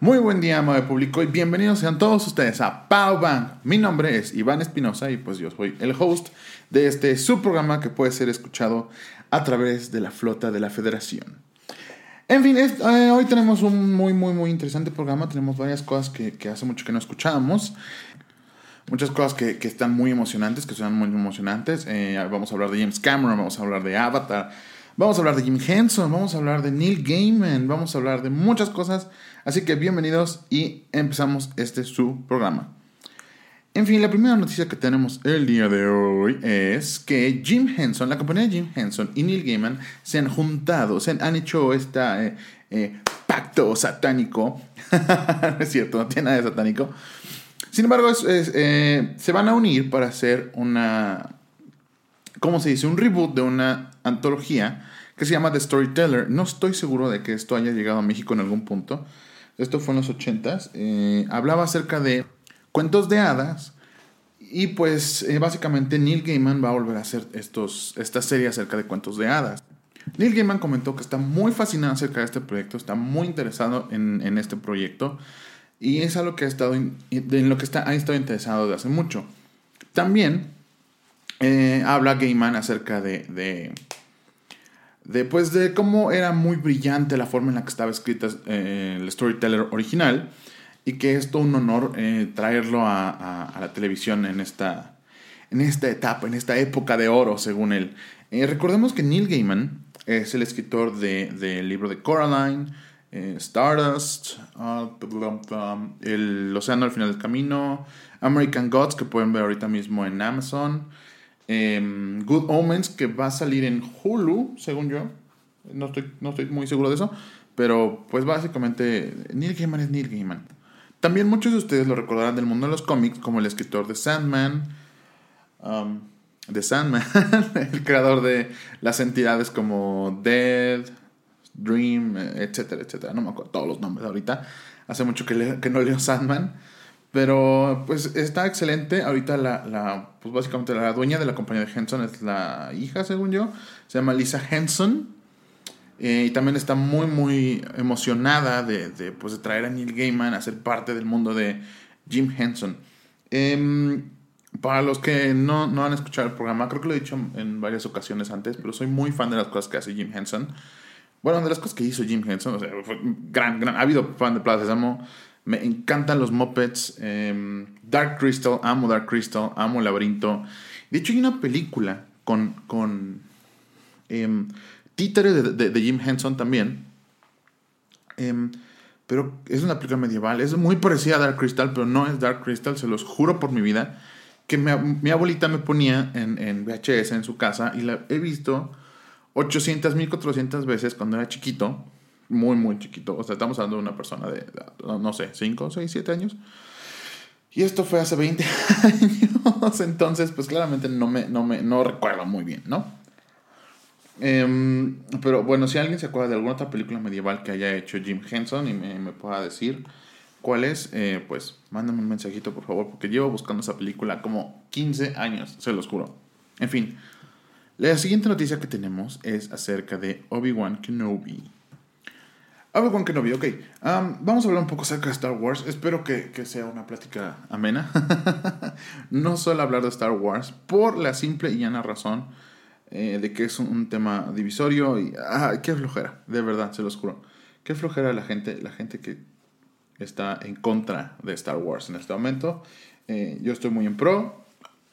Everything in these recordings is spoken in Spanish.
Muy buen día, amable público, y bienvenidos sean todos ustedes a Pow Bang. Mi nombre es Iván Espinosa y pues yo soy el host de este subprograma que puede ser escuchado a través de la flota de la Federación. En fin, eh, hoy tenemos un muy, muy, muy interesante programa. Tenemos varias cosas que, hace mucho que no escuchábamos. Muchas cosas que, están muy emocionantes, que son muy emocionantes. Eh, vamos a hablar de James Cameron, vamos a hablar de Avatar, vamos a hablar de Jim Henson, vamos a hablar de Neil Gaiman, vamos a hablar de muchas cosas. Así que bienvenidos y empezamos este su programa. En fin, la primera noticia que tenemos el día de hoy es que Jim Henson, la compañía de Jim Henson y Neil Gaiman se han juntado, se han, hecho este pacto satánico. no es cierto, no tiene nada de satánico. Sin embargo, eh, se van a unir para hacer una, ¿cómo se dice? Un reboot de una antología que se llama The Storyteller. No estoy seguro de que esto haya llegado a México en algún punto. Esto fue en los 80s. Eh, hablaba acerca de cuentos de hadas. Y pues eh, básicamente Neil Gaiman va a volver a hacer estos, esta serie acerca de cuentos de hadas. Neil Gaiman comentó que está muy fascinado acerca de este proyecto, está muy interesado en, este proyecto y es algo que ha estado en, lo que está, ha estado interesado desde hace mucho. También eh, habla Gaiman acerca de, de de, pues, de cómo era muy brillante la forma en la que estaba escrita eh, el storyteller original y que es todo un honor eh, traerlo a, la televisión en esta, en esta etapa, en esta época de oro, según él. Eh, recordemos que Neil Gaiman es el escritor del de, libro de Coraline, Stardust, uh, El Océano al final del camino, American Gods, que pueden ver ahorita mismo en Amazon. Em, Good Omens, que va a salir en Hulu, según yo. No estoy, no estoy muy seguro de eso. Pero pues básicamente Neil Gaiman es Neil Gaiman. También muchos de ustedes lo recordarán del mundo de los cómics como el escritor de Sandman. Um, de Sandman, el creador de las entidades como Dead, Dream, etcétera, etcétera. No me acuerdo todos los nombres ahorita. Hace mucho que, que no leo Sandman. Pero pues está excelente. Ahorita la, la, pues básicamente la dueña de la compañía de Henson es la hija, según yo. Se llama Lisa Henson. Eh, y también está muy, muy emocionada de, de, pues, de traer a Neil Gaiman a ser parte del mundo de Jim Henson. Em, para los que no, no, han escuchado el programa, creo que lo he dicho en varias ocasiones antes, pero soy muy fan de las cosas que hace Jim Henson. Bueno, de las cosas que hizo Jim Henson, o sea, fue gran, gran. Ha habido fan de Plaza Sésamo me encantan los Muppets. Em, Dark Crystal, amo Dark Crystal, amo Laberinto. De hecho, hay una película con, con eh, títeres de, Jim Henson también. Em, pero es una película medieval. Es muy parecida a Dark Crystal, pero no es Dark Crystal, se los juro por mi vida. Que mi, abuelita me ponía en, en, VHS en su casa y la he visto 800, 1400 veces cuando era chiquito muy, muy chiquito. O sea, estamos hablando de una persona de, no sé, 5, 6, 7 años. Y esto fue hace 20 años. Entonces, pues claramente no me, no me no recuerdo muy bien, ¿no? Em, pero bueno, si alguien se acuerda de alguna otra película medieval que haya hecho Jim Henson y me, pueda decir cuál es, eh, pues mándame un mensajito por favor, porque llevo buscando esa película como 15 años, se los juro. En fin, la siguiente noticia que tenemos es acerca de Obi-Wan Kenobi. Obi-Wan Kenobi, ok. vamos a hablar un poco acerca de Star Wars. Espero que, sea una plática amena. no solo hablar de Star Wars, por la simple y llana razón eh, de que es un, tema divisorio y... Ah, qué flojera, de verdad, se los juro. Qué flojera la gente, la gente que está en contra de Star Wars en este momento. Eh, yo estoy muy en pro,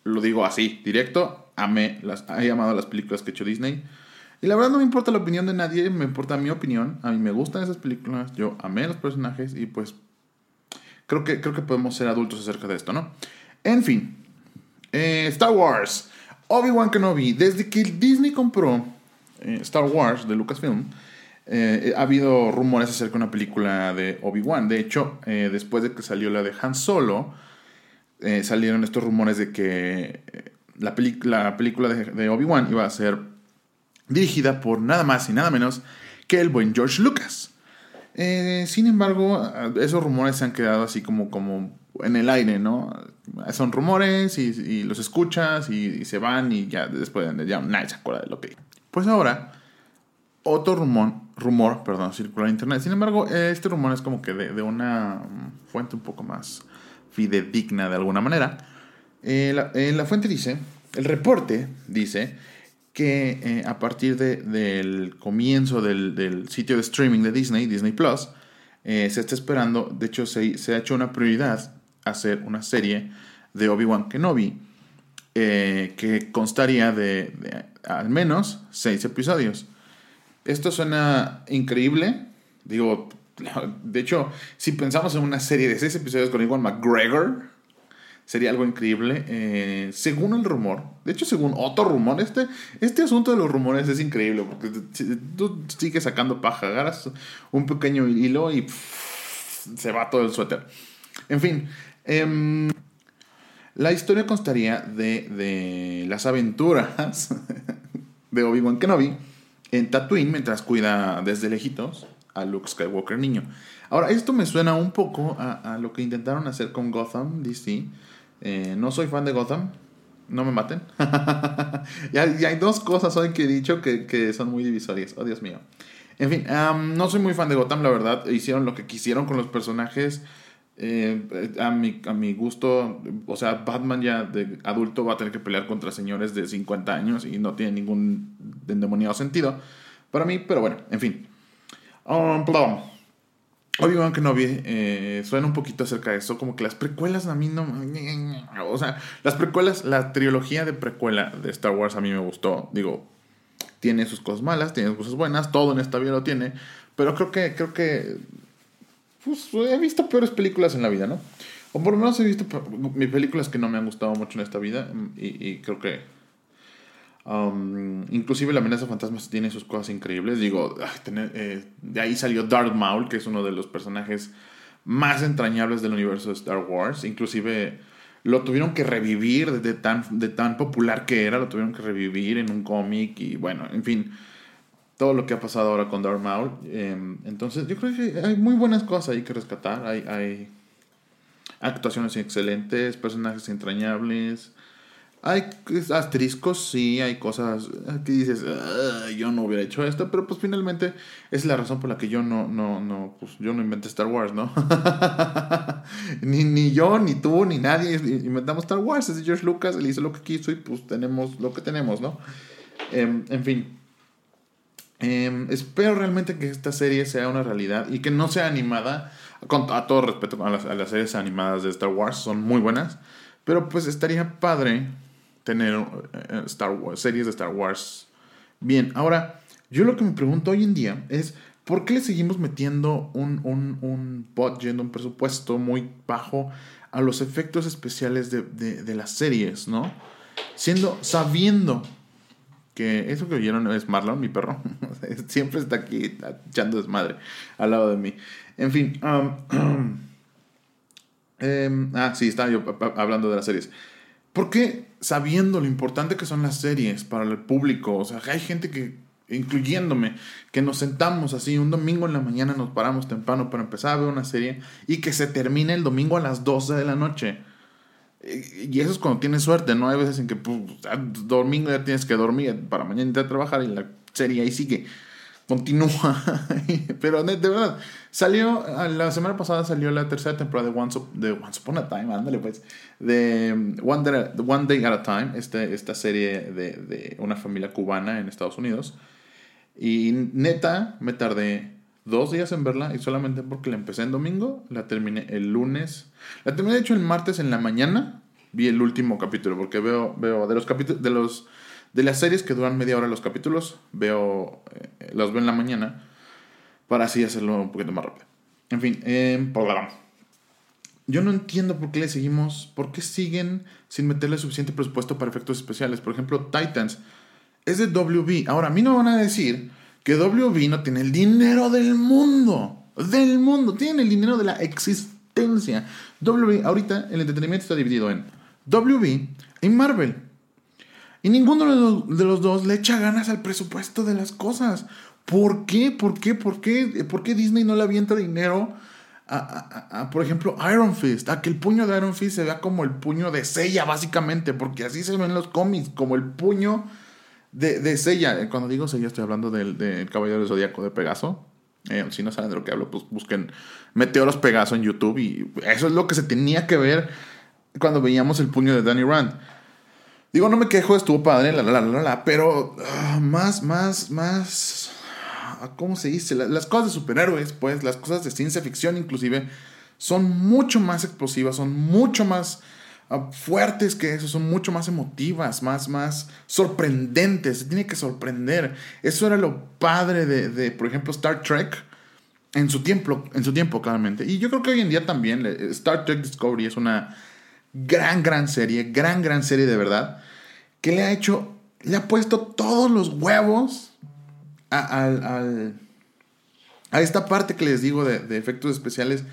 lo digo así, directo. Amé las, he amado las películas que ha hecho Disney. Y la verdad no me importa la opinión de nadie, me importa mi opinión. A mí me gustan esas películas, yo amé los personajes y pues creo que, creo que podemos ser adultos acerca de esto, ¿no? En fin, eh, Star Wars. Obi-Wan Kenobi. Desde que Disney compró eh, Star Wars de Lucasfilm, eh, ha habido rumores acerca de una película de Obi-Wan. De hecho, después de que salió la de Han Solo, salieron estos rumores de que la, la película de Obi-Wan iba a ser dirigida por nada más y nada menos que el buen George Lucas. Eh, sin embargo, esos rumores se han quedado así como, como en el aire, ¿no? Son rumores y, los escuchas y, se van y ya después ya nadie se acuerda de lo que... Pues ahora, otro rumor rumor, perdón, circular en internet. Sin embargo, este rumor es como que de, una mm, fuente un poco más fidedigna de alguna manera. Eh, la, fuente dice, el reporte dice que eh, a partir del comienzo del, sitio de streaming de Disney, Disney Plus, eh, se está esperando, de hecho se, se, ha hecho una prioridad hacer una serie de Obi-Wan Kenobi que constaría de, al menos seis episodios. Esto suena increíble. Digo, de hecho, si pensamos en una serie de seis episodios con Iwan McGregor, sería algo increíble. Eh, según el rumor, de hecho, según otro rumor, este, este asunto de los rumores es increíble porque tú sigues sacando paja, agarras un pequeño hilo y se va todo el suéter. En fin, em, la historia constaría de, de las aventuras de Obi-Wan Kenobi en Tatooine mientras cuida desde lejitos a Luke Skywalker niño. Ahora, esto me suena un poco a, lo que intentaron hacer con Gotham DC. Eh, no soy fan de Gotham, no me maten. y, hay, dos cosas hoy que he dicho que, son muy divisorias. Oh, Dios mío. En fin, no soy muy fan de Gotham, la verdad. Hicieron lo que quisieron con los personajes. Eh, a, mi, a mi gusto, o sea, Batman ya de adulto va a tener que pelear contra señores de 50 años y no tiene ningún endemoniado sentido para mí, pero bueno, en fin. Um, Obi-Wan Kenobi eh, suena un poquito acerca de eso, como que las precuelas a mí no... O sea, las precuelas, la trilogía de precuela de Star Wars a mí me gustó. Digo, tiene sus cosas malas, tiene sus cosas buenas, todo en esta vida lo tiene, pero creo que, creo que pues, he visto peores películas en la vida, ¿no? O por lo menos he visto mis películas que no me han gustado mucho en esta vida y, creo que... Um, inclusive la amenaza fantasmas tiene sus cosas increíbles. Digo, eh, de ahí salió Darth Maul, que es uno de los personajes más entrañables del universo de Star Wars. Inclusive lo tuvieron que revivir de tan, de tan popular que era, lo tuvieron que revivir en un cómic y bueno, en fin todo lo que ha pasado ahora con Darth Maul. Em, entonces, yo creo que hay muy buenas cosas ahí que rescatar. Hay actuaciones excelentes, personajes entrañables. Hay asteriscos, sí, hay cosas que dices, yo no hubiera hecho esto, pero pues finalmente es la razón por la que yo no, no, no, pues yo no inventé Star Wars, ¿no? ni, ni yo, ni tú, ni nadie inventamos Star Wars. Es George Lucas, él hizo lo que quiso y pues tenemos lo que tenemos, ¿no? Em, en fin. Em, espero realmente que esta serie sea una realidad y que no sea animada. Con, a todo respeto a las, series animadas de Star Wars, son muy buenas. Pero pues estaría padre tener eh, Star Wars, series de Star Wars bien. Ahora, yo lo que me pregunto hoy en día es, ¿por qué le seguimos metiendo un, un, un budget, un presupuesto muy bajo a los efectos especiales de, de, las series, ¿no? Siendo, sabiendo que eso que oyeron es Marlon, mi perro. Siempre está aquí echando desmadre al lado de mí. En fin. Um, ah, sí, estaba yo hablando de las series. ¿Por qué sabiendo lo importante que son las series para el público? O sea, hay gente que, incluyéndome, que nos sentamos así un domingo en la mañana, nos paramos temprano para empezar a ver una serie y que se termine el domingo a las 12 de la noche. Y eso es cuando tienes suerte, ¿no? Hay veces en que pues, domingo ya tienes que dormir para mañana ir a trabajar y la serie ahí sigue. Continúa. Pero de, verdad, salió, la semana pasada salió la tercera temporada de Once, de Once Upon a Time, ándale pues, de um, One Day, One Day at a Time, este, esta serie de, de una familia cubana en Estados Unidos. Y neta, me tardé dos días en verla y solamente porque la empecé en domingo, la terminé el lunes. La terminé de hecho el martes en la mañana. Vi el último capítulo porque veo, veo de los capítulos, de los de las series que duran media hora los capítulos, veo, eh, veo en la mañana para así hacerlo un poquito más rápido. En fin, eh, yo no entiendo por qué le seguimos, por qué siguen sin meterle suficiente presupuesto para efectos especiales. Por ejemplo, Titans es de WB. Ahora, a mí no van a decir que WB no tiene el dinero del mundo. Del mundo. Tiene el dinero de la existencia. WB, ahorita el entretenimiento está dividido en WB y Marvel. Y ninguno de los, dos le echa ganas al presupuesto de las cosas. ¿Por qué? ¿Por qué? ¿Por qué? ¿Por qué Disney no le avienta dinero a, por ejemplo, Iron Fist? A que el puño de Iron Fist se vea como el puño de Sella, básicamente. Porque así se ven los cómics, como el puño de, de Sella. Cuando digo Sella, estoy hablando del, del Caballero del Zodíaco de Pegaso. Eh, si no saben de lo que hablo, pues busquen Meteoros Pegaso en YouTube. Y eso es lo que se tenía que ver cuando veíamos el puño de Danny Rand. Digo, no me quejo, estuvo padre, la, la, la, la, pero ah, más, más, más. Ah, ¿Cómo se dice? las cosas de superhéroes, pues, las cosas de ciencia ficción, inclusive, son mucho más explosivas, son mucho más ah, fuertes que eso, son mucho más emotivas, más, más sorprendentes. Se tiene que sorprender. Eso era lo padre de, de, por ejemplo, Star Trek. En su tiempo, en su tiempo, claramente. Y yo creo que hoy en día también Star Trek Discovery es una gran, gran serie, gran, gran serie de verdad, que le ha hecho, le ha puesto todos los huevos a, a esta parte que les digo de, efectos especiales,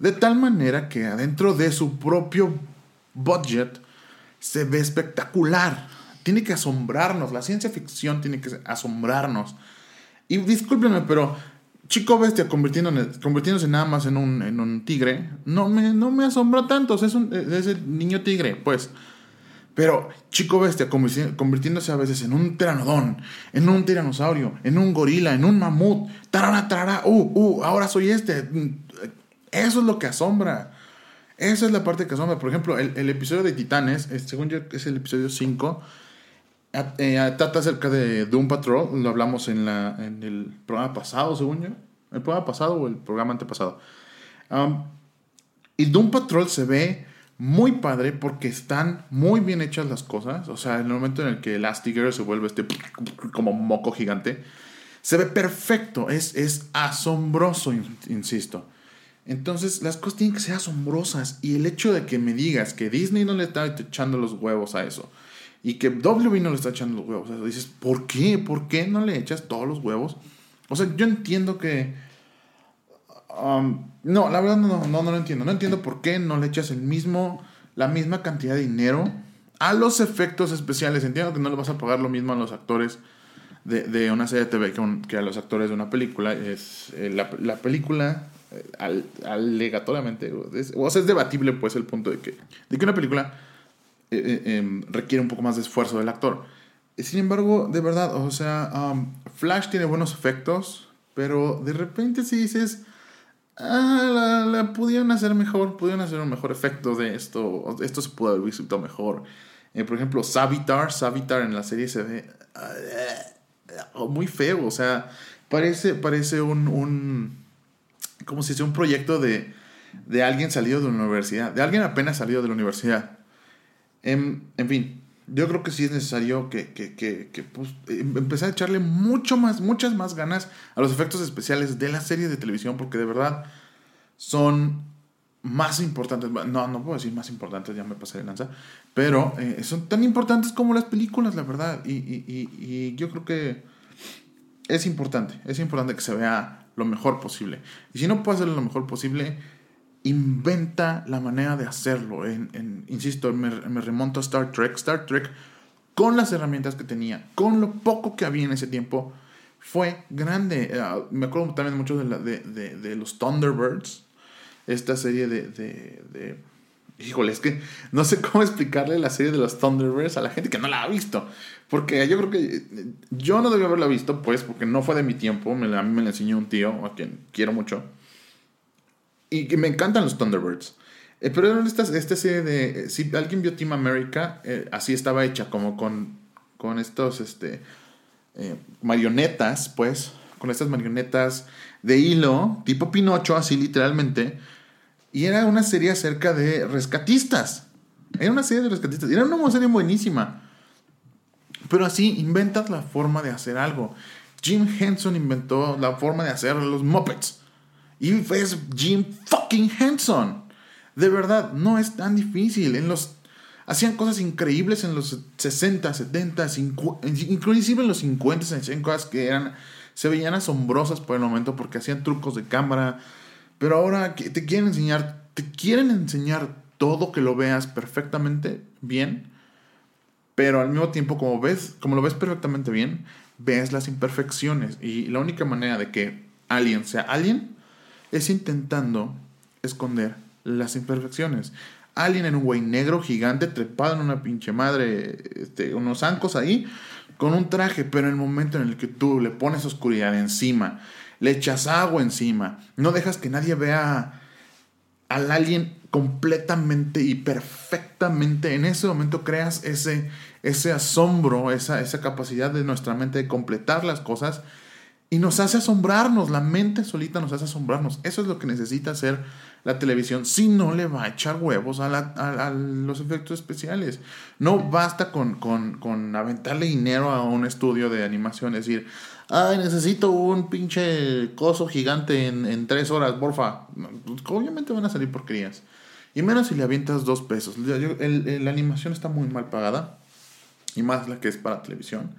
de tal manera que adentro de su propio budget se ve espectacular. Tiene que asombrarnos, la ciencia ficción tiene que asombrarnos. Y discúlpenme, pero Chico Bestia convirtiéndose nada más en un, en un tigre, no me, no me asombra tanto. es, un, es el niño tigre, pues. Pero Chico Bestia convirtiéndose a veces en un teranodón, en un tiranosaurio, en un gorila, en un mamut, tarara, tarara, uh, uh, ahora soy este. Eso es lo que asombra. Esa es la parte que asombra. Por ejemplo, el, el episodio de Titanes, según yo es el episodio 5, eh, trata acerca de Doom Patrol, lo hablamos en, la, en el programa pasado, según yo. ¿El programa pasado o el programa antepasado? Y Doom Patrol se ve muy padre porque están muy bien hechas las cosas. O sea, en el momento en el que Elastigirl se vuelve este como moco gigante, se ve perfecto, es, es asombroso, insisto. Entonces, las cosas tienen que ser asombrosas. Y el hecho de que me digas que Disney no le está echando los huevos a eso, y que W no le está echando los huevos. O sea, dices, ¿por qué? ¿Por qué no le echas todos los huevos? O sea, yo entiendo que... Um, no, la verdad no, no, no lo entiendo. No entiendo por qué no le echas el mismo, la misma cantidad de dinero a los efectos especiales. Entiendo que no le vas a pagar lo mismo a los actores de, una serie de TV que, que, a los actores de una película. Es, eh, la, la, película, eh, alegatoriamente, o sea, es debatible pues el punto de que, de que una película eh, eh, em, requiere un poco más de esfuerzo del actor. Sin embargo, de verdad, o sea, Flash tiene buenos efectos, pero de repente si dices, ah, la, pudieron hacer mejor, pudieron hacer un mejor efecto de esto, esto se pudo haber visto mejor. Eh, por ejemplo, Savitar, Savitar en la serie se ve muy feo, o sea, parece, parece un, un como si sea un proyecto de, de alguien salido de la universidad, de alguien apenas salido de la universidad. En, en fin, yo creo que sí es necesario que, que, que, pues, em, empezar a echarle mucho más, muchas más ganas a los efectos especiales de la serie de televisión, porque de verdad son más importantes. No, no puedo decir más importantes, ya me pasé de lanza, pero eh, son tan importantes como las películas, la verdad. Y, y, y, yo creo que es importante, es importante que se vea lo mejor posible. Y si no puede hacerlo lo mejor posible, inventa la manera de hacerlo. En, insisto, me, remonto a Star Trek. Star Trek, con las herramientas que tenía, con lo poco que había en ese tiempo, fue grande. Eh, me acuerdo también mucho de, de, los Thunderbirds, esta serie de, de, Híjole, es que no sé cómo explicarle la serie de los Thunderbirds a la gente que no la ha visto. Porque yo creo que yo no debía haberla visto, pues, porque no fue de mi tiempo. Me a mí me la enseñó un tío, a quien quiero mucho. Y que me encantan los Thunderbirds. Eh, pero esta, esta serie de. Eh, si alguien vio Team America, eh, así estaba hecha, como con, con estos este, marionetas, pues. Con estas marionetas de hilo, tipo Pinocho, así literalmente. Y era una serie acerca de rescatistas. Era una serie de rescatistas. Era una serie buenísima. Pero así inventas la forma de hacer algo. Jim Henson inventó la forma de hacer los Muppets. Y es Jim fucking Henson. De verdad, no es tan difícil. En los, hacían cosas increíbles en los 60, 70, 50, inclusive en los 50 hacían cosas que eran, se veían asombrosas por el momento porque hacían trucos de cámara. Pero ahora te quieren enseñar, te quieren enseñar todo que lo veas perfectamente bien. Pero al mismo tiempo, como ves, como lo ves perfectamente bien, ves las imperfecciones. Y la única manera de que alguien sea alguien es intentando esconder las imperfecciones. Alien era un güey negro gigante trepado en una pinche madre, este, unos zancos ahí, con un traje, pero en el momento en el que tú le pones oscuridad encima, le echas agua encima, no dejas que nadie vea al alien completamente y perfectamente, en ese momento creas ese, ese asombro, esa, esa capacidad de nuestra mente de completar las cosas y nos hace asombrarnos, la mente solita nos hace asombrarnos. Eso es lo que necesita hacer la televisión si no le va a echar huevos a, los efectos especiales. No basta con, con, aventarle dinero a un estudio de animación, decir, ay, necesito un pinche coso gigante en, tres horas, porfa. Obviamente van a salir porquerías. Y menos si le avientas dos pesos. la animación está muy mal pagada. Y más la que es para televisión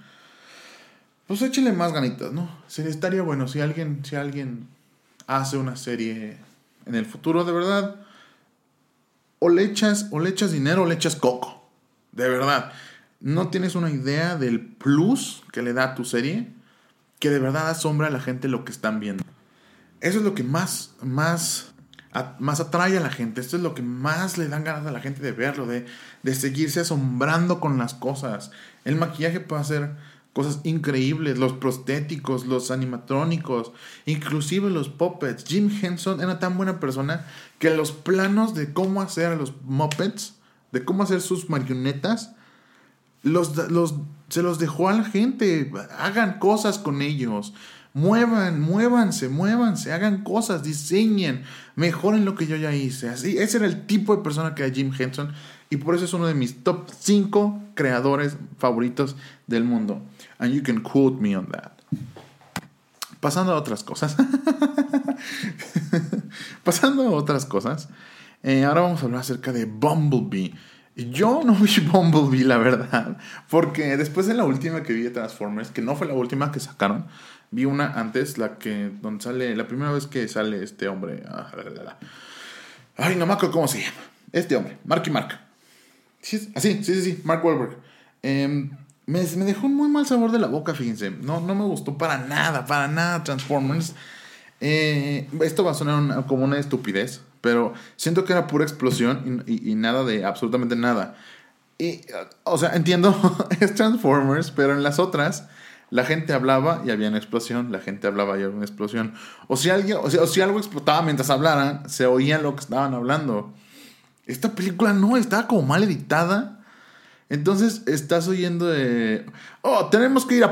pues échele más ganitas, ¿no? Sería, estaría bueno si alguien, si alguien hace una serie en el futuro, de verdad, o le echas, o le echas dinero o le echas coco. De verdad. No tienes una idea del plus que le da a tu serie, que de verdad asombra a la gente lo que están viendo. Eso es lo que más, más, más atrae a la gente. Esto es lo que más le dan ganas a la gente de verlo, de, de seguirse asombrando con las cosas. El maquillaje puede ser cosas increíbles, los prostéticos, los animatrónicos, inclusive los puppets. Jim Henson era tan buena persona que los planos de cómo hacer a los muppets, de cómo hacer sus marionetas, los, los, se los dejó a la gente. Hagan cosas con ellos. Muevan, muévanse, muévanse, hagan cosas, diseñen, mejoren lo que yo ya hice. Así, ese era el tipo de persona que Jim Henson y por eso es uno de mis top 5 creadores favoritos del mundo. And you can quote me on that. Pasando a otras cosas. Pasando a otras cosas. Eh, ahora vamos a hablar acerca de Bumblebee. Yo no vi Bumblebee, la verdad. Porque después de la última que vi de Transformers, que no fue la última que sacaron, vi una antes, la que donde sale, la primera vez que sale este hombre. Ah, Ay, no me acuerdo cómo se llama. Este hombre, Marky Mark. Sí, así, sí, sí, sí, Mark Wahlberg. Eh, me, dejó un muy mal sabor de la boca, fíjense. No, no me gustó para nada, para nada Transformers. Eh, esto va a sonar como una estupidez, pero siento que era pura explosión y, nada de absolutamente nada. Y, o sea, entiendo, es Transformers, pero en las otras la gente hablaba y había una explosión, la gente hablaba y había una explosión. O si, alguien, o, o si algo explotaba mientras hablaran, se oía lo que estaban hablando. Esta película no, estaba como mal editada entonces estás oyendo de. Oh, tenemos que ir a.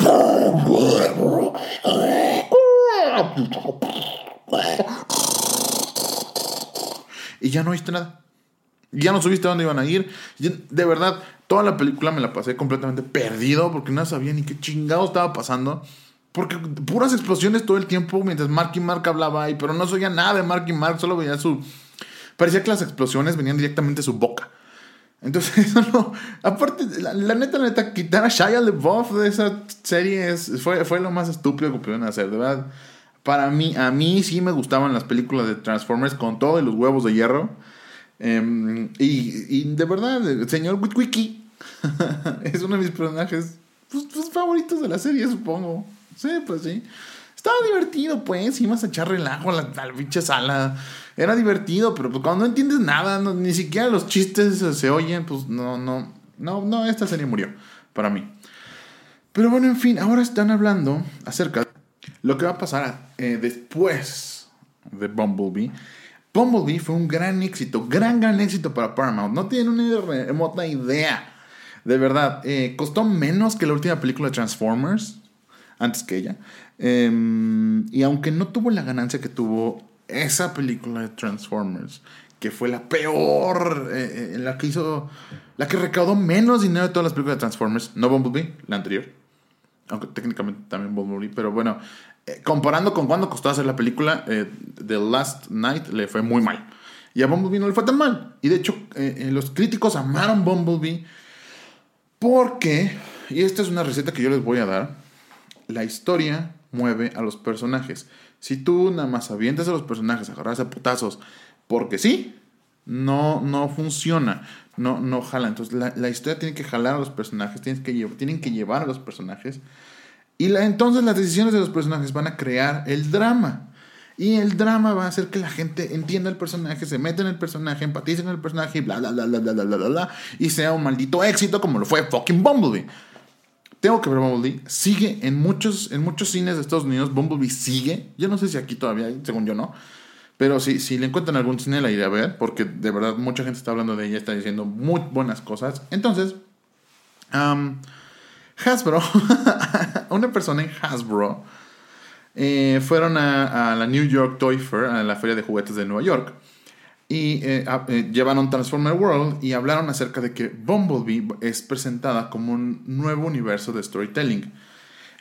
Y ya no oíste nada. Ya no subiste a dónde iban a ir. De verdad, toda la película me la pasé completamente perdido porque no sabía ni qué chingado estaba pasando. Porque puras explosiones todo el tiempo mientras Mark y Mark hablaba ahí, pero no se nada de Mark y Mark, solo veía su. Parecía que las explosiones venían directamente de su boca. Entonces, no. Aparte, la, neta, la neta, quitar a Shia LaBeouf de esa serie fue, fue lo más estúpido que pudieron hacer, de verdad. Para mí, a mí sí me gustaban las películas de Transformers con todo y los huevos de hierro. Em, y, y, de verdad, el señor Witwicky es uno de mis personajes pues, pues, favoritos de la serie, supongo. Sí, pues sí. Estaba divertido, pues. Ibas a echar relajo a la, a la pinche sala era divertido, pero pues cuando no entiendes nada, ni siquiera los chistes se oyen, pues no, no, no, no, esta serie murió para mí. Pero bueno, en fin, ahora están hablando acerca de lo que va a pasar eh, después de Bumblebee. Bumblebee fue un gran éxito, gran, gran éxito para Paramount. No tienen una remota idea. De verdad, eh, costó menos que la última película de Transformers, antes que ella. Em, y aunque no tuvo la ganancia que tuvo esa película de Transformers, que fue la peor, eh, eh, la que hizo, la que recaudó menos dinero de todas las películas de Transformers, no Bumblebee, la anterior, aunque técnicamente también Bumblebee, pero bueno, eh, comparando con cuando costó hacer la película, The Last Night le fue muy mal. Y a Bumblebee no le fue tan mal. Y de hecho, los críticos amaron Bumblebee porque, y esta es una receta que yo les voy a dar, la historia mueve a los personajes. Si tú nada más avientas a los personajes, agarras a putazos, porque sí, no, no funciona, no, no jala. Entonces la, historia tiene que jalar a los personajes, tienen que, tienen que llevar a los personajes. Y la, entonces las decisiones de los personajes van a crear el drama. Y el drama va a hacer que la gente entienda el personaje, se meta en el personaje, empatice con el personaje y bla, bla, bla, bla, bla, bla, bla, bla, y sea un maldito éxito como lo fue fucking Bumblebee. Tengo que ver Bumblebee. Sigue en muchos, en muchos cines de Estados Unidos. Bumblebee sigue. Yo no sé si aquí todavía, según yo no. Pero si, si le encuentran algún cine, la iré a ver. Porque de verdad mucha gente está hablando de ella, está diciendo muy buenas cosas. Entonces, Hasbro, una persona en Hasbro, eh, fueron a, la New York Toy Fair, a la feria de juguetes de Nueva York, y eh, eh, llevaron Transformer World y hablaron acerca de que Bumblebee es presentada como un nuevo universo de storytelling.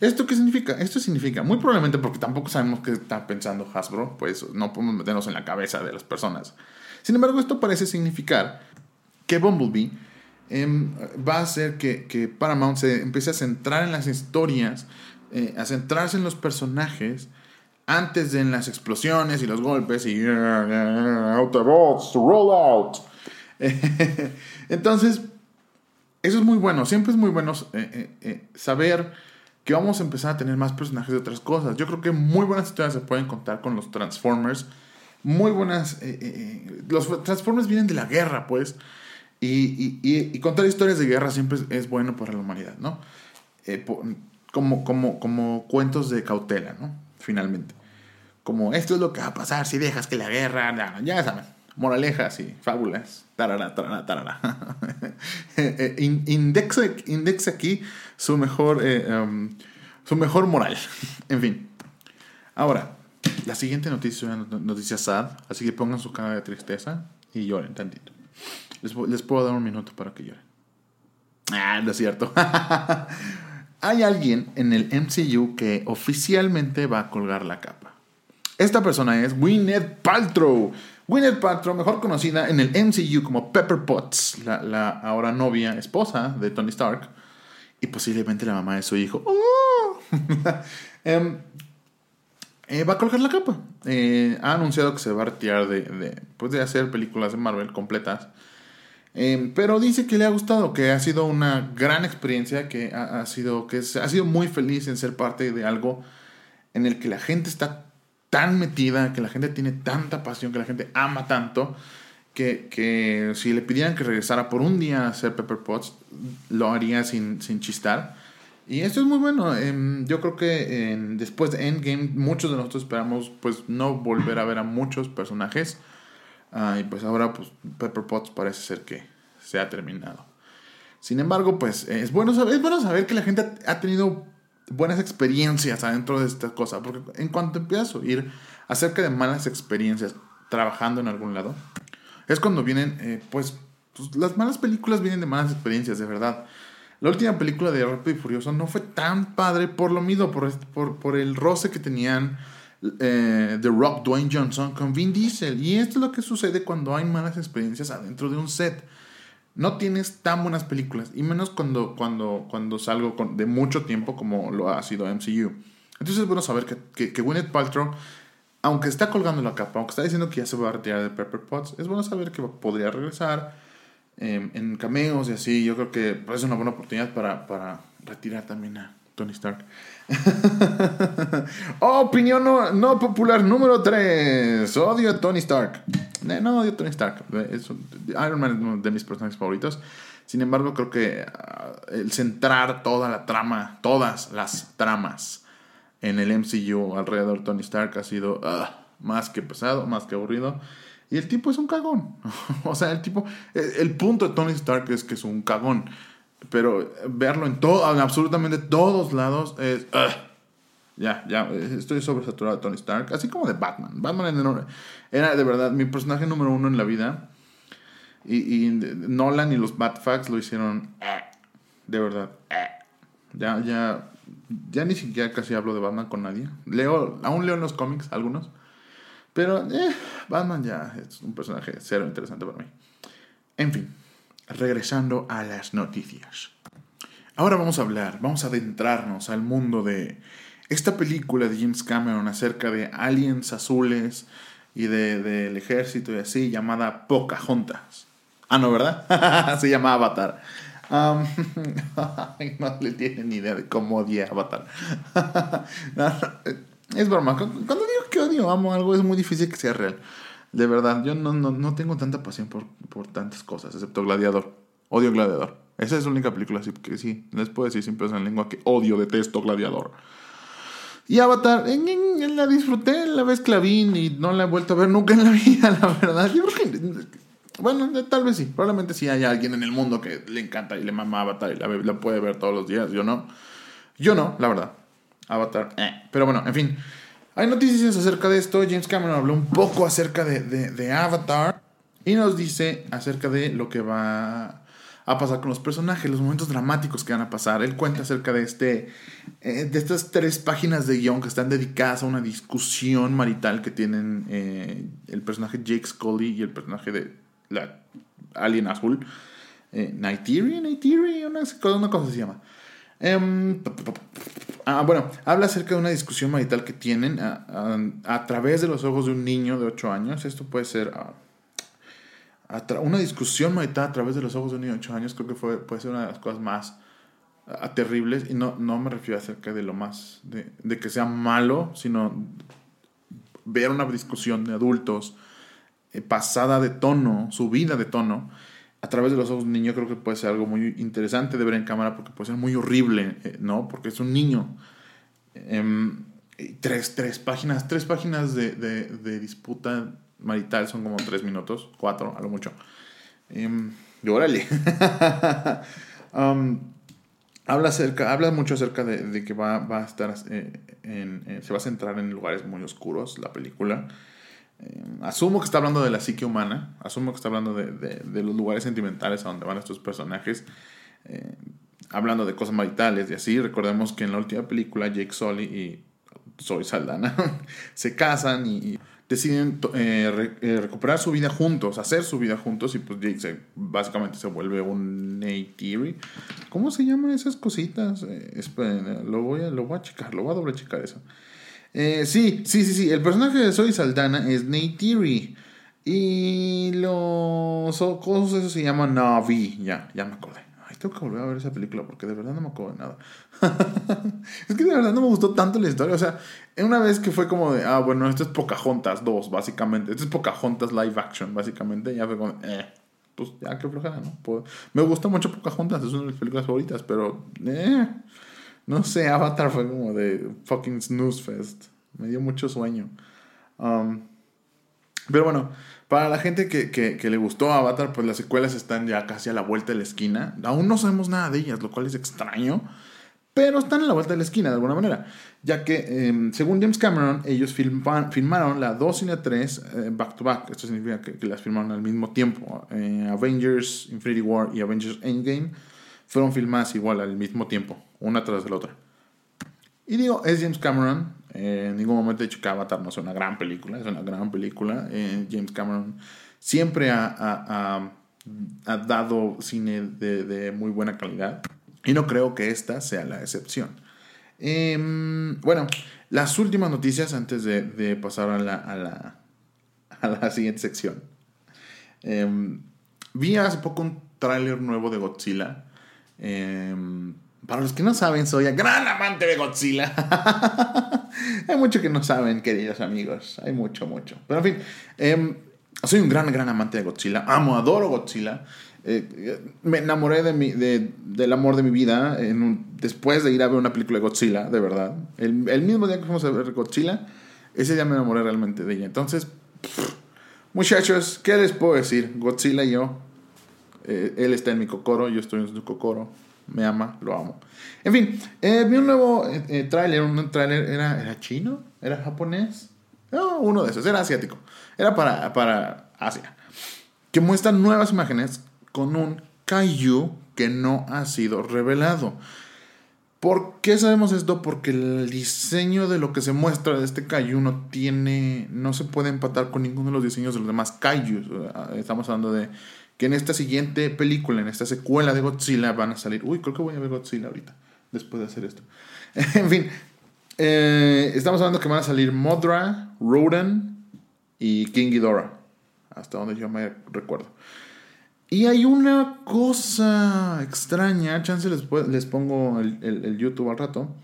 ¿Esto qué significa? Esto significa, muy probablemente porque tampoco sabemos qué está pensando Hasbro, pues no podemos meternos en la cabeza de las personas. Sin embargo, esto parece significar que Bumblebee em, va a hacer que, que Paramount se empiece a centrar en las historias eh, a centrarse en los personajes antes de las explosiones y los golpes y Autobots, roll out. Entonces, eso es muy bueno. Siempre es muy bueno eh, eh, saber que vamos a empezar a tener más personajes de otras cosas. Yo creo que muy buenas historias se pueden contar con los Transformers. Muy buenas. los Transformers vienen de la guerra, pues. Y, contar historias de guerra siempre es, bueno para la humanidad, ¿no? como, como, como cuentos de cautela, ¿no? Finalmente. Como esto es lo que va a pasar si dejas que la guerra, ya, saben, moralejas y fábulas. Tarara, tarara, tarara. Eh, eh, indexa, aquí su mejor, eh, um, su mejor moral. en fin. Ahora, la siguiente noticia es una noticia sad, así que pongan su cara de tristeza y lloren tantito. Les, les puedo dar un minuto para que lloren. Ah, no es cierto. hay alguien en el MCU que oficialmente va a colgar la capa. Esta persona es Gwyneth Paltrow. Gwyneth Paltrow, mejor conocida en el MCU como Pepper Potts, la, ahora novia, esposa de Tony Stark, y posiblemente la mamá de su hijo. ¡Oh! Va a colgar la capa. Eh, ha anunciado que se va a retirar de, de, pues de hacer películas de Marvel completas Em, pero dice que le ha gustado, que ha sido una gran experiencia, que ha, sido, que ha sido muy feliz en ser parte de algo en el que la gente está tan metida, que la gente tiene tanta pasión, que la gente ama tanto, que, que si le pidieran que regresara por un día a hacer Pepper Potts, lo haría sin, sin chistar. Y esto es muy bueno. Em, yo creo que después de Endgame, muchos de nosotros esperamos pues no volver a ver a muchos personajes Ah, y pues ahora pues Pepper Potts parece ser que se ha terminado. Sin embargo, pues es bueno saber, es bueno saber que la gente ha tenido buenas experiencias adentro de esta cosa. Porque en cuanto empiezas a oír acerca de malas experiencias trabajando en algún lado, es cuando vienen, eh, pues, pues, las malas películas vienen de malas experiencias, de verdad. La última película de Rápido y Furioso no fue tan padre por lo mismo, por, por, por el roce que tenían eh, The Rock, Dwayne Johnson con Vin Diesel. Y esto es lo que sucede cuando hay malas experiencias adentro de un set. No tienes tan buenas películas, y menos cuando, cuando, cuando salgo con, de mucho tiempo como lo ha sido MCU. Entonces es bueno saber que, que, que Gwyneth Paltrow, aunque está colgando la capa, aunque está diciendo que ya se va a retirar de Pepper Potts, es bueno saber que podría regresar em, en cameos y así. Yo creo que es una buena oportunidad para, para retirar también a Tony Stark. Opinión no, popular número 3. Odio a Tony Stark. Eh, no odio a Tony Stark. Iron Man es uno de mis personajes favoritos. Sin embargo, creo que ah, el centrar toda la trama, todas las tramas en el MCU alrededor de Tony Stark ha sido ah, más que pesado, más que aburrido. Y el tipo es un cagón. o sea, el tipo. el punto de Tony Stark es que es un cagón. Pero verlo en todo, en absolutamente todos lados es... ya, ya, estoy sobresaturado de Tony Stark, así como de Batman. Batman era de verdad mi personaje número uno en la vida. Y, Nolan y los Batfacts lo hicieron de verdad. Ya, ya, ya ni siquiera casi hablo de Batman con nadie. Leo, aún leo en los cómics algunos. Pero eh, Batman ya es un personaje cero interesante para mí. En fin regresando a las noticias. Ahora vamos a hablar, vamos a adentrarnos al mundo de esta película de James Cameron acerca de aliens azules y del de, ejército y así, llamada Pocahontas. Ah, no, ¿verdad? Se llama Avatar. no le tienen ni idea de cómo odia Avatar. Es broma. Cuando digo que odio, amo algo, es muy difícil que sea real. De verdad, yo no, no, no tengo tanta pasión por, por tantas cosas, excepto Gladiador. Odio Gladiador. Esa es la única película así que sí, les puedo decir sin en lengua que odio, detesto Gladiador. Y Avatar, en, la disfruté la vez vi y no la he vuelto a ver nunca en la vida, la verdad. Yo creo que, bueno, tal vez sí. Probablemente sí hay alguien en el mundo que le encanta y le mama Avatar y la, la puede ver todos los días. Yo no. Yo no, la verdad. Avatar, eh. Pero bueno, en fin. Hay noticias acerca de esto. James Cameron habló un poco acerca de, de, Avatar y nos dice acerca de lo que va a pasar con los personajes, los momentos dramáticos que van a pasar. Él cuenta acerca de, este, eh, de estas tres páginas de guion que están dedicadas a una discusión marital que tienen eh, el personaje Jake Scully y el personaje de la Alien Azul. Eh, Nightiri, una, una cosa se llama. Em, ah, bueno, habla acerca de una discusión marital que tienen a, través de los ojos de un niño de 8 años. Esto puede ser ah, una discusión marital a través de los ojos de un niño de 8 años. Creo que fue, puede ser una de las cosas más ah, terribles. Y no, no me refiero acerca de lo más, de, que sea malo, sino ver una discusión de adultos eh, pasada de tono, subida de tono a través de los ojos de un niño creo que puede ser algo muy interesante de ver en cámara porque puede ser muy horrible, eh, ¿no? Porque es un niño. Em, tres, tres páginas, tres páginas de, de, disputa marital son como tres minutos, cuatro a lo mucho. Eh, órale. Um, habla, habla mucho acerca de, que va, va a estar, eh, en, se va a centrar en lugares muy oscuros la película. Eh, asumo que está hablando de la psique humana, asumo que está hablando de, los lugares sentimentales a donde van estos personajes, eh, hablando de cosas maritales y así. Recordemos que en la última película Jake Sully y Zoe Saldana se casan y, deciden eh, recuperar su vida juntos, hacer su vida juntos y pues Jake básicamente se vuelve un Neytiri. ¿Cómo se llaman esas cositas? esperen, lo voy, a, lo voy a checar, lo voy a doble checar eso. Eh, sí, sí, sí, sí. El personaje de Zoe Saldana es Neytiri. Y los ojos, eso se llama Navi. Ya, ya me acordé. Ay, tengo que volver a ver esa película porque de verdad no me acuerdo de nada. es que de verdad no me gustó tanto la historia. O sea, una vez que fue como de, ah, bueno, esto es Pocahontas 2, básicamente. Esto es Pocahontas live action, básicamente. Ya fue como, eh, pues ya que flojera, ¿no? Me gusta mucho Pocahontas, es una de mis películas favoritas, pero, eh. No sé, Avatar fue como de fucking snooze fest. Me dio mucho sueño. Um, pero bueno, para la gente que, que, le gustó Avatar, pues las secuelas están ya casi a la vuelta de la esquina. Aún no sabemos nada de ellas, lo cual es extraño. Pero están a la vuelta de la esquina de alguna manera. Ya que, em, según James Cameron, ellos filmaron la 2 y la 3 eh, back to back. Esto significa que, las filmaron al mismo tiempo. Eh, Avengers Infinity War y Avengers Endgame fueron filmadas igual al mismo tiempo una tras la otra. Y digo, es James Cameron. Eh, en ningún momento he dicho que Avatar no es una gran película, es una gran película. Eh, James Cameron siempre ha, ha, dado cine de, muy buena calidad. Y no creo que esta sea la excepción. Em, bueno, las últimas noticias antes de, pasar a la, a la, a la siguiente sección. Em, vi hace poco un tráiler nuevo de Godzilla. Eh, para los que no saben, soy un gran amante de Godzilla. Hay mucho que no saben, queridos amigos. Hay mucho, mucho. Pero en fin, em, soy un gran, gran amante de Godzilla. Amo, adoro Godzilla. Eh, me enamoré de mi, de, del amor de mi vida después de ir a ver una película de Godzilla, de verdad. El, el, mismo día que fuimos a ver Godzilla, ese día me enamoré realmente de ella. Entonces, muchachos, ¿qué les puedo decir? Godzilla y yo. Eh, él está en mi cocoro, yo estoy en su cocoro me ama, lo amo. En fin, eh, vi un nuevo eh, eh tráiler, un tráiler, ¿era, ¿era chino? ¿Era japonés? No, uno de esos, era asiático. Era para, para Asia. Que muestra nuevas imágenes con un kaiju que no ha sido revelado. ¿Por qué sabemos esto? Porque el diseño de lo que se muestra de este kaiju no tiene, no se puede empatar con ninguno de los diseños de los demás kaijus. Estamos hablando de que en esta siguiente película, en esta secuela de Godzilla, van a salir. Uy, creo que voy a ver Godzilla ahorita, después de hacer esto. en fin, eh, estamos hablando que van a salir Modra, Rodan y King Ghidorah, hasta donde yo me recuerdo. Y hay una cosa extraña, chance les, les pongo el, el, YouTube al rato.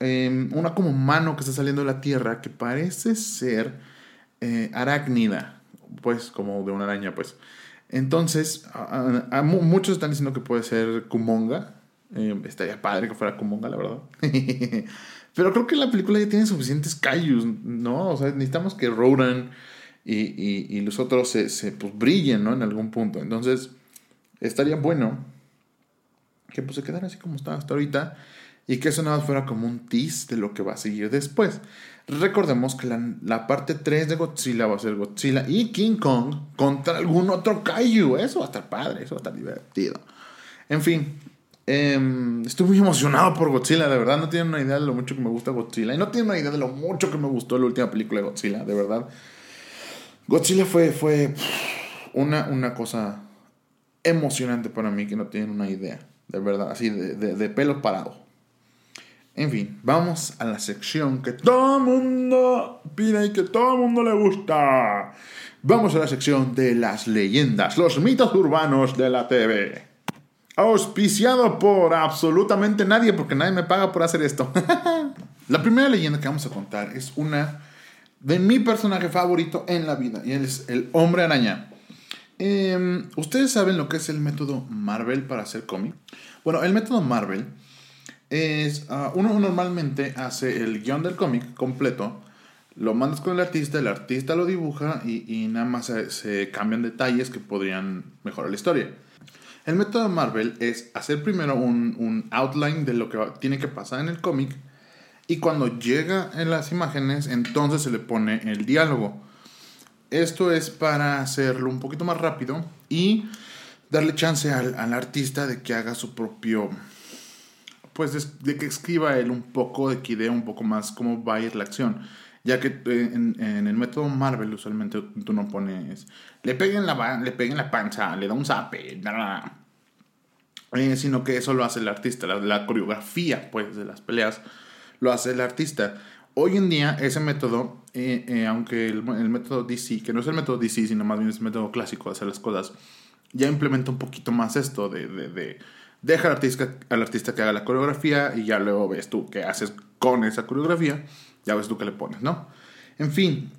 em, una como mano que está saliendo de la tierra que parece ser eh, arácnida, pues como de una araña, pues. Entonces, muchos están diciendo que puede ser Kumonga. Em, estaría padre que fuera Kumonga, la verdad. Pero creo que la película ya tiene suficientes callos, ¿no? O sea, necesitamos que Rodan y, los otros se, se pues, brillen, ¿no? En algún punto. Entonces, estaría bueno que pues se quedara así como está hasta ahorita y que eso nada más fuera como un tease de lo que va a seguir después. Recordemos que la, parte 3 de Godzilla va a ser Godzilla y King Kong contra algún otro Kaiju. Eso va a estar padre, eso va a estar divertido. En fin, em, estoy muy emocionado por Godzilla, de verdad. No tienen una idea de lo mucho que me gusta Godzilla. Y no tienen una idea de lo mucho que me gustó la última película de Godzilla, de verdad. Godzilla fue, fue una, una cosa emocionante para mí que no tienen una idea, de verdad, así de, de, pelo parado. En fin, vamos a la sección que todo mundo pide y que todo el mundo le gusta. Vamos a la sección de las leyendas, los mitos urbanos de la TV. Auspiciado por absolutamente nadie, porque nadie me paga por hacer esto. la primera leyenda que vamos a contar es una de mi personaje favorito en la vida, y es el hombre araña. Em, ¿Ustedes saben lo que es el método Marvel para hacer cómic? Bueno, el método Marvel es, ah, uno normalmente hace el guion del cómic completo, lo mandas con el artista, el artista lo dibuja y, nada más se, cambian detalles que podrían mejorar la historia. El método Marvel es hacer primero un outline de lo que tiene que pasar en el cómic y cuando llega en las imágenes entonces se le pone el diálogo. Esto es para hacerlo un poquito más rápido y darle chance al, artista de que haga su propio, pues de, que escriba él un poco, de que idea un poco más cómo va a ir la acción. Ya que eh, en, el método Marvel usualmente tú no pones, le peguen la, le peguen la panza, le da un zape, eh, sino que eso lo hace el artista, la, coreografía pues de las peleas lo hace el artista. Hoy en día ese método, eh, eh, aunque el, método DC, que no es el método DC, sino más bien es el método clásico de hacer las cosas, ya implementa un poquito más esto de, deja al artista, al artista que haga la coreografía y ya luego ves tú qué haces con esa coreografía, ya ves tú qué le pones, ¿no? En fin,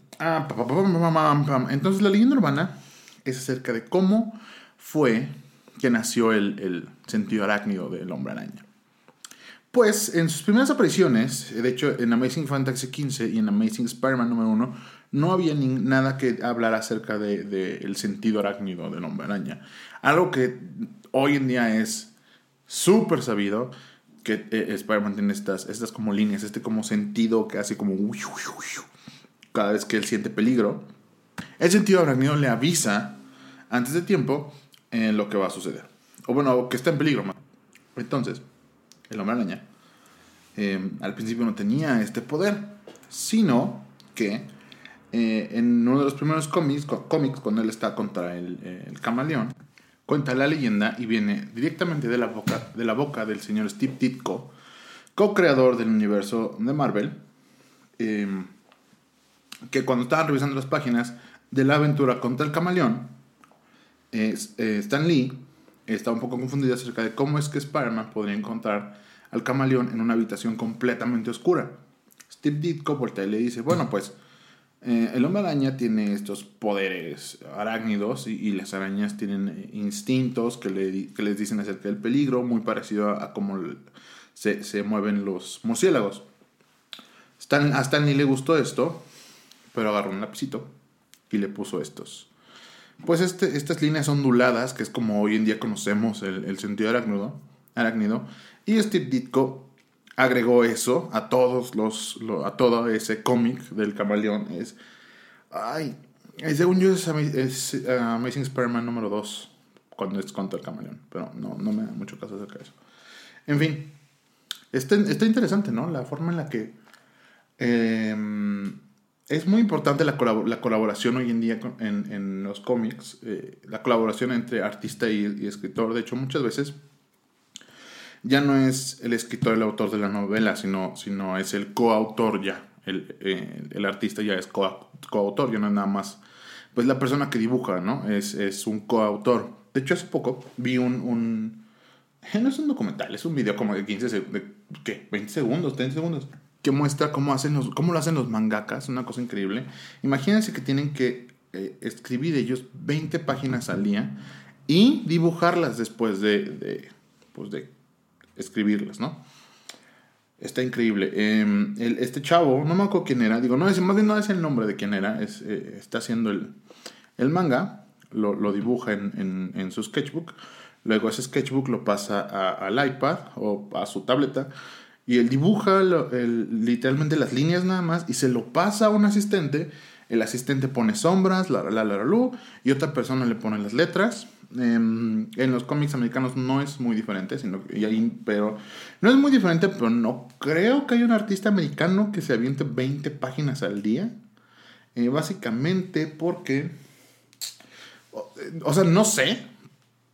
entonces la leyenda urbana es acerca de cómo fue que nació el, el sentido arácnido del hombre araña. Pues en sus primeras apariciones, de hecho en Amazing Fantasy XV y en Amazing Spider-Man número 1, no había nada que hablar acerca del de, sentido arácnido del hombre araña. Algo que hoy en día es súper sabido, que eh, Spider-Man tiene estas, estas como líneas, este como sentido que hace como cada vez que él siente peligro. El sentido arácnido le avisa antes de tiempo en lo que va a suceder. O bueno, que está en peligro. Entonces, el hombre araña, eh, al principio no tenía este poder, sino que eh, en uno de los primeros cómics, cómics cuando él está contra el, camaleón, cuenta la leyenda y viene directamente de la boca, de la boca del señor Steve Ditko, co-creador del universo de Marvel, eh, que cuando estaban revisando las páginas de la aventura contra el camaleón, Stan Lee está un poco confundido acerca de cómo es que Spider-Man podría encontrar al camaleón en una habitación completamente oscura. Steve Ditko voltea y le dice, bueno, pues eh, el hombre araña tiene estos poderes arácnidos y, las arañas tienen eh, instintos que, le, que, les dicen acerca del peligro, muy parecido a, cómo se, se, mueven los murciélagos. Stan, a Stanley le gustó esto, pero agarró un lapicito y le puso estos. Pues este, estas líneas onduladas, que es como hoy en día conocemos el, sentido arácnido, arácnido, y Steve Ditko agregó eso a todos los, a todo ese cómic del camaleón. Es, ay, según yo es, uh, Amazing Spider-Man número 2 cuando es contra el camaleón, pero no, no me da mucho caso acerca de eso. En fin, está, está interesante, ¿no? La forma en la que em, es muy importante la, la, colaboración hoy en día en, en los cómics, eh, la colaboración entre artista y, y escritor. De hecho, muchas veces ya no es el escritor el autor de la novela, sino, sino es el coautor ya. El, eh, el artista ya es coautor, ya no es nada más. Pues la persona que dibuja, ¿no? Es, es un coautor. De hecho, hace poco vi un, un, no es un documental, es un video como de 15 de, ¿qué? 20 segundos, 30 segundos, que muestra cómo, hacen los, cómo lo hacen los mangakas, una cosa increíble. Imagínense que tienen que eh, escribir ellos 20 páginas al día y dibujarlas después de, de, pues de escribirlas, ¿no? Está increíble. Em, este chavo, no me acuerdo quién era, digo, no es, más bien es el nombre de quién era, eh, está haciendo el, el manga, lo, lo dibuja en, en, su sketchbook, luego ese sketchbook lo pasa al iPad o a su tableta y él dibuja literalmente las líneas nada más y se lo pasa a un asistente. El asistente pone sombras, la, la, la, la, y otra persona le pone las letras Em, en los cómics americanos no es muy diferente, sino, y ahí, pero no es muy diferente, pero no creo que haya un artista americano que se aviente 20 páginas al día. Eh, básicamente porque, o, sea, no sé,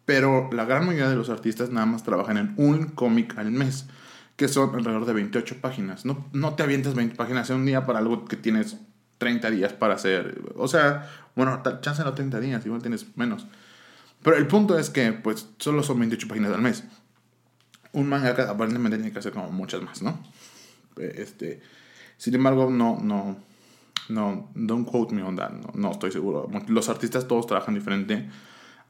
pero la gran mayoría de los artistas nada más trabajan en un cómic al mes, que son alrededor de 28 páginas. No, no te avientas 20 páginas en un día para algo que tienes 30 días para hacer. O sea, bueno, chance no 30 días, igual tienes menos. Pero el punto es que, pues, solo son 28 páginas al mes. Un mangaka aparentemente tiene que hacer como muchas más, ¿no? Este, sin embargo, no, no, no, don't quote me on that, no, no estoy seguro. Los artistas todos trabajan diferente.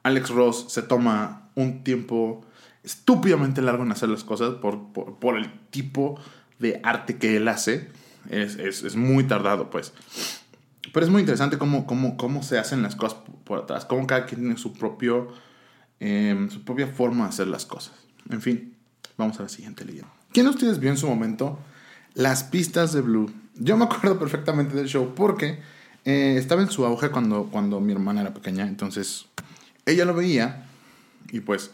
Alex Ross se toma un tiempo estúpidamente largo en hacer las cosas por, por, por el tipo de arte que él hace. Es, es, es muy tardado, pues. Pero es muy interesante cómo, cómo, cómo se hacen las cosas por atrás, cómo cada quien tiene su, propio, em, su propia forma de hacer las cosas. En fin, vamos a la siguiente leyenda. ¿Quién de ustedes vio en su momento las pistas de Blue? Yo me acuerdo perfectamente del show porque eh, estaba en su auge cuando, cuando mi hermana era pequeña, entonces ella lo veía y pues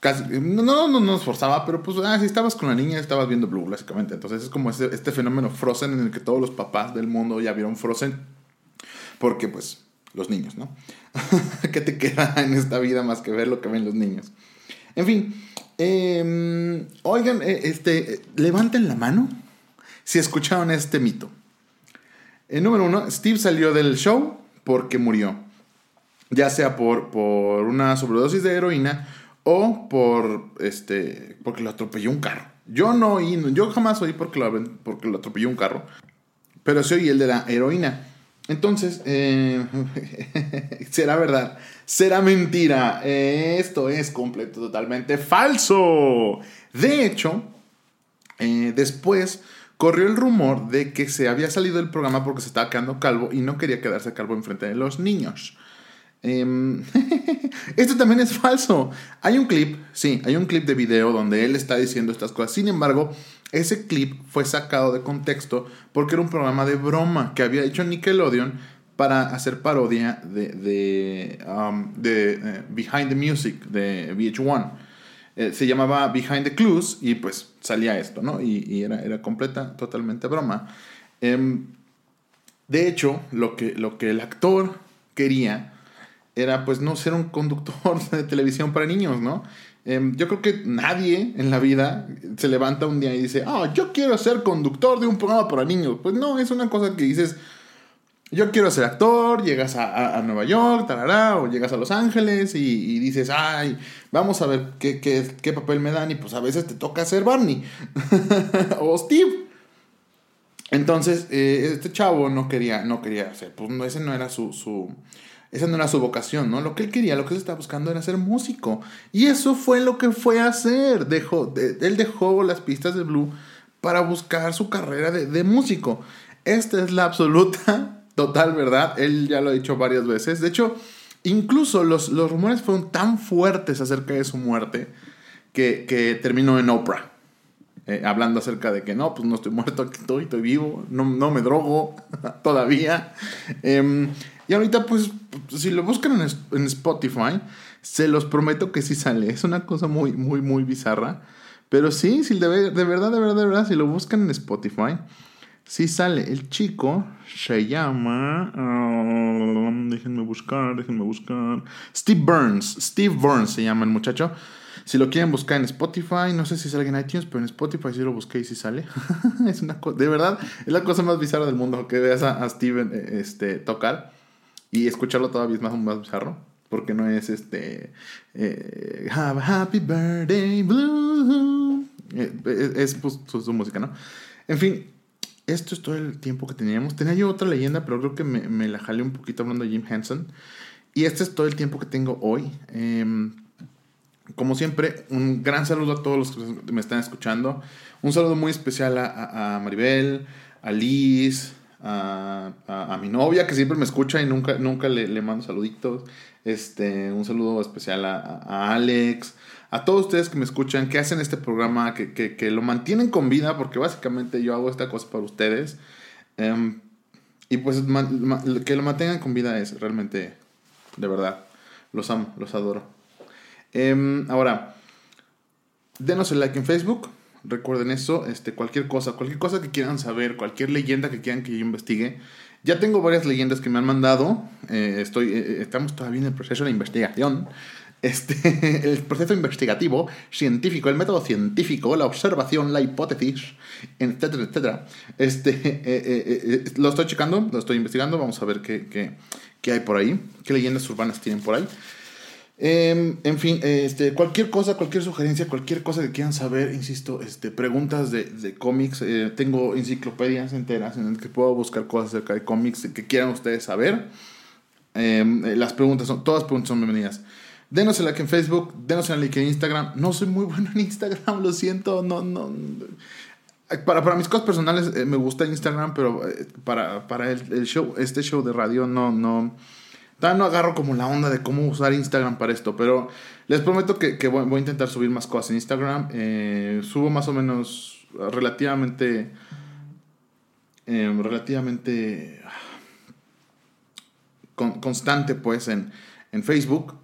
casi, no, no, no nos forzaba, pero pues ah, si estabas con la niña estabas viendo Blue, básicamente. Entonces es como este, este fenómeno Frozen en el que todos los papás del mundo ya vieron Frozen. Porque pues los niños, ¿no? ¿Qué te queda en esta vida más que ver lo que ven los niños? En fin, em, oigan, eh, este, levanten la mano si escucharon este mito. El número uno, Steve salió del show porque murió. Ya sea por, por una sobredosis de heroína o por este porque lo atropelló un carro. Yo no oí, yo jamás oí porque lo, porque lo atropelló un carro, pero sí oí el de la heroína. Entonces, eh, será verdad, será mentira. esto es completo, totalmente falso. De hecho, eh, después corrió el rumor de que se había salido del programa porque se estaba quedando calvo y no quería quedarse calvo enfrente de los niños. Esto también es falso. Hay un clip, sí, hay un clip de video donde él está diciendo estas cosas. Sin embargo, ese clip fue sacado de contexto porque era un programa de broma que había hecho Nickelodeon para hacer parodia de, de, um, eh, Behind the Music de VH1. Eh, se llamaba Behind the Clues y pues salía esto, ¿no? Y, era, era, completa, totalmente broma. Em, de hecho, lo que, lo que el actor quería era pues no ser un conductor de televisión para niños, ¿no? Em, yo creo que nadie en la vida se levanta un día y dice, ah, yo quiero ser conductor de un programa para niños. Pues no, es una cosa que dices, yo quiero ser actor, llegas a, Nueva York, tarará, o llegas a Los Ángeles y, dices, ay, vamos a ver qué, qué, papel me dan y pues a veces te toca ser Barney o Steve. Entonces, eh, este chavo no quería, no quería hacer, pues ese no era su, su esa no era su vocación, ¿no? Lo que él quería, lo que él estaba buscando era ser músico. Y eso fue lo que fue a hacer. Dejó, él dejó las pistas de Blue para buscar su carrera de, músico. Esta es la absoluta, total verdad. Él ya lo ha dicho varias veces. De hecho, incluso los, rumores fueron tan fuertes acerca de su muerte que, que terminó en Oprah. Eh, hablando acerca de que no, pues no estoy muerto, aquí estoy, estoy vivo, no, no me drogo todavía. Eh, y ahorita, pues, si lo buscan en, Spotify, se los prometo que sí sale. Es una cosa muy, muy, muy bizarra. Pero sí, si de, verdad, de verdad, de verdad, si lo buscan en Spotify, sí sale. El chico se llama. Um, déjenme buscar, déjenme buscar. Steve Burns. Steve Burns se llama el muchacho. Si lo quieren buscar en Spotify, no sé si sale en iTunes, pero en Spotify sí lo busqué y sí sale. es una de verdad, es la cosa más bizarra del mundo que veas a, a Steven eh, este, tocar y escucharlo todavía es más, más bizarro. porque no es este eh, Have a Happy Birthday Blue. Eh, es, pues, su, música, ¿no? En fin, esto es todo el tiempo que teníamos. Tenía yo otra leyenda, pero creo que me, me la jalé un poquito hablando de Jim Henson. Y este es todo el tiempo que tengo hoy. Em, como siempre, un gran saludo a todos los que me están escuchando. Un saludo muy especial a, a Maribel, a Liz, a, a, mi novia que siempre me escucha y nunca, nunca le, le mando saluditos. Este, un saludo especial a, Alex, a todos ustedes que me escuchan, que hacen este programa, que, que, que, lo mantienen con vida, porque básicamente yo hago esta cosa para ustedes. Em, y pues que lo mantengan con vida es realmente, de verdad, los amo, los adoro. Em, ahora, denos el like en Facebook, recuerden eso, este, cualquier cosa, cualquier cosa que quieran saber, cualquier leyenda que quieran que yo investigue ya tengo varias leyendas que me han mandado. Eh, estoy, eh, eh, estamos todavía en el proceso de investigación. Este, el proceso investigativo, científico, el método científico, la observación, la hipótesis, etcétera, etcétera. Este, lo estoy checando, lo estoy investigando. Vamos a ver qué, qué, qué hay por ahí, qué leyendas urbanas tienen por ahí. Em, en fin, este, cualquier cosa, cualquier sugerencia, cualquier cosa que quieran saber, insisto, este, preguntas de, de cómics, eh, tengo enciclopedias enteras en las que puedo buscar cosas acerca de cómics que quieran ustedes saber. Em, eh, las preguntas son, todas preguntas son bienvenidas. Denos el like en Facebook, denos el like en Instagram. No soy muy bueno en Instagram, lo siento, no, no. Para, para mis cosas personales eh, me gusta Instagram, pero para, para el, el, show, este show de radio no, no Todavía no agarro como la onda de cómo usar Instagram para esto, pero les prometo que, voy, a intentar subir más cosas en Instagram. Eh, subo más o menos relativamente... Em, relativamente constante pues en, en Facebook.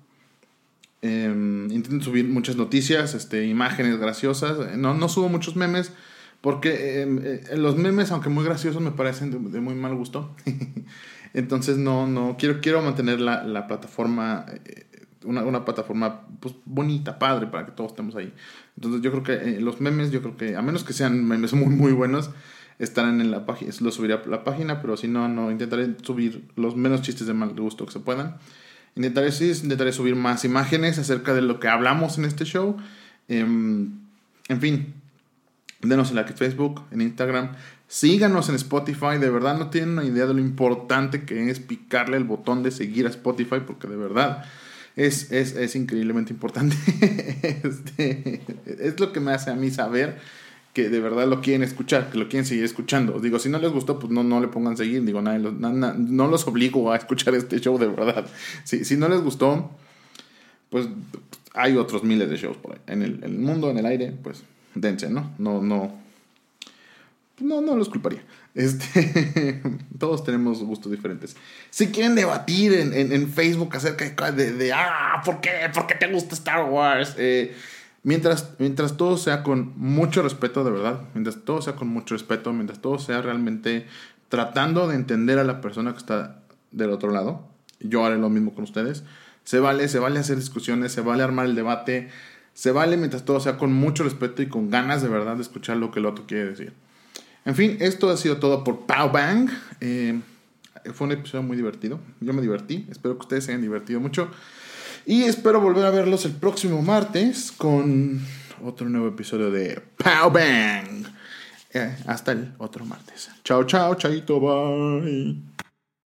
Em, intento subir muchas noticias, este, imágenes graciosas. No, no subo muchos memes porque em, eh, los memes, aunque muy graciosos, me parecen de muy mal gusto. Entonces no, no, quiero, quiero mantener la, la plataforma, eh, una, una, plataforma pues, bonita, padre, para que todos estemos ahí. Entonces yo creo que eh, los memes, yo creo que, a menos que sean memes muy, muy buenos, estarán en la página, lo subiré a la página, pero si no, no, intentaré subir los menos chistes de mal gusto que se puedan. Intentaré, sí, intentaré subir más imágenes acerca de lo que hablamos en este show. Em, en fin, denos en like en Facebook, en Instagram. Síganos en Spotify, de verdad no tienen una idea de lo importante que es picarle el botón de seguir a Spotify, porque de verdad es, es, increíblemente importante. Este, es lo que me hace a mí saber que de verdad lo quieren escuchar, que lo quieren seguir escuchando. Digo, si no les gustó, pues no, no le pongan seguir. Digo, nadie no los obligo a escuchar este show de verdad. Si, si no les gustó, pues hay otros miles de shows por ahí. En el mundo, en el aire, pues dense, ¿no? No, no, no, no los culparía. Este, todos tenemos gustos diferentes. Si quieren debatir en, en, Facebook acerca de, de, ah, ¿por qué? ¿Por qué te gusta Star Wars? Eh, mientras, mientras todo sea con mucho respeto, de verdad, mientras todo sea con mucho respeto, mientras todo sea realmente tratando de entender a la persona que está del otro lado, yo haré lo mismo con ustedes. Se vale, se vale hacer discusiones, se vale armar el debate, se vale mientras todo sea con mucho respeto y con ganas de verdad de escuchar lo que el otro quiere decir. En fin, esto ha sido todo por Pow Bang. Eh, fue un episodio muy divertido. Yo me divertí. Espero que ustedes se hayan divertido mucho. Y espero volver a verlos el próximo martes con otro nuevo episodio de Pow Bang. Eh, hasta el otro martes. Chao, chao, chaito, bye.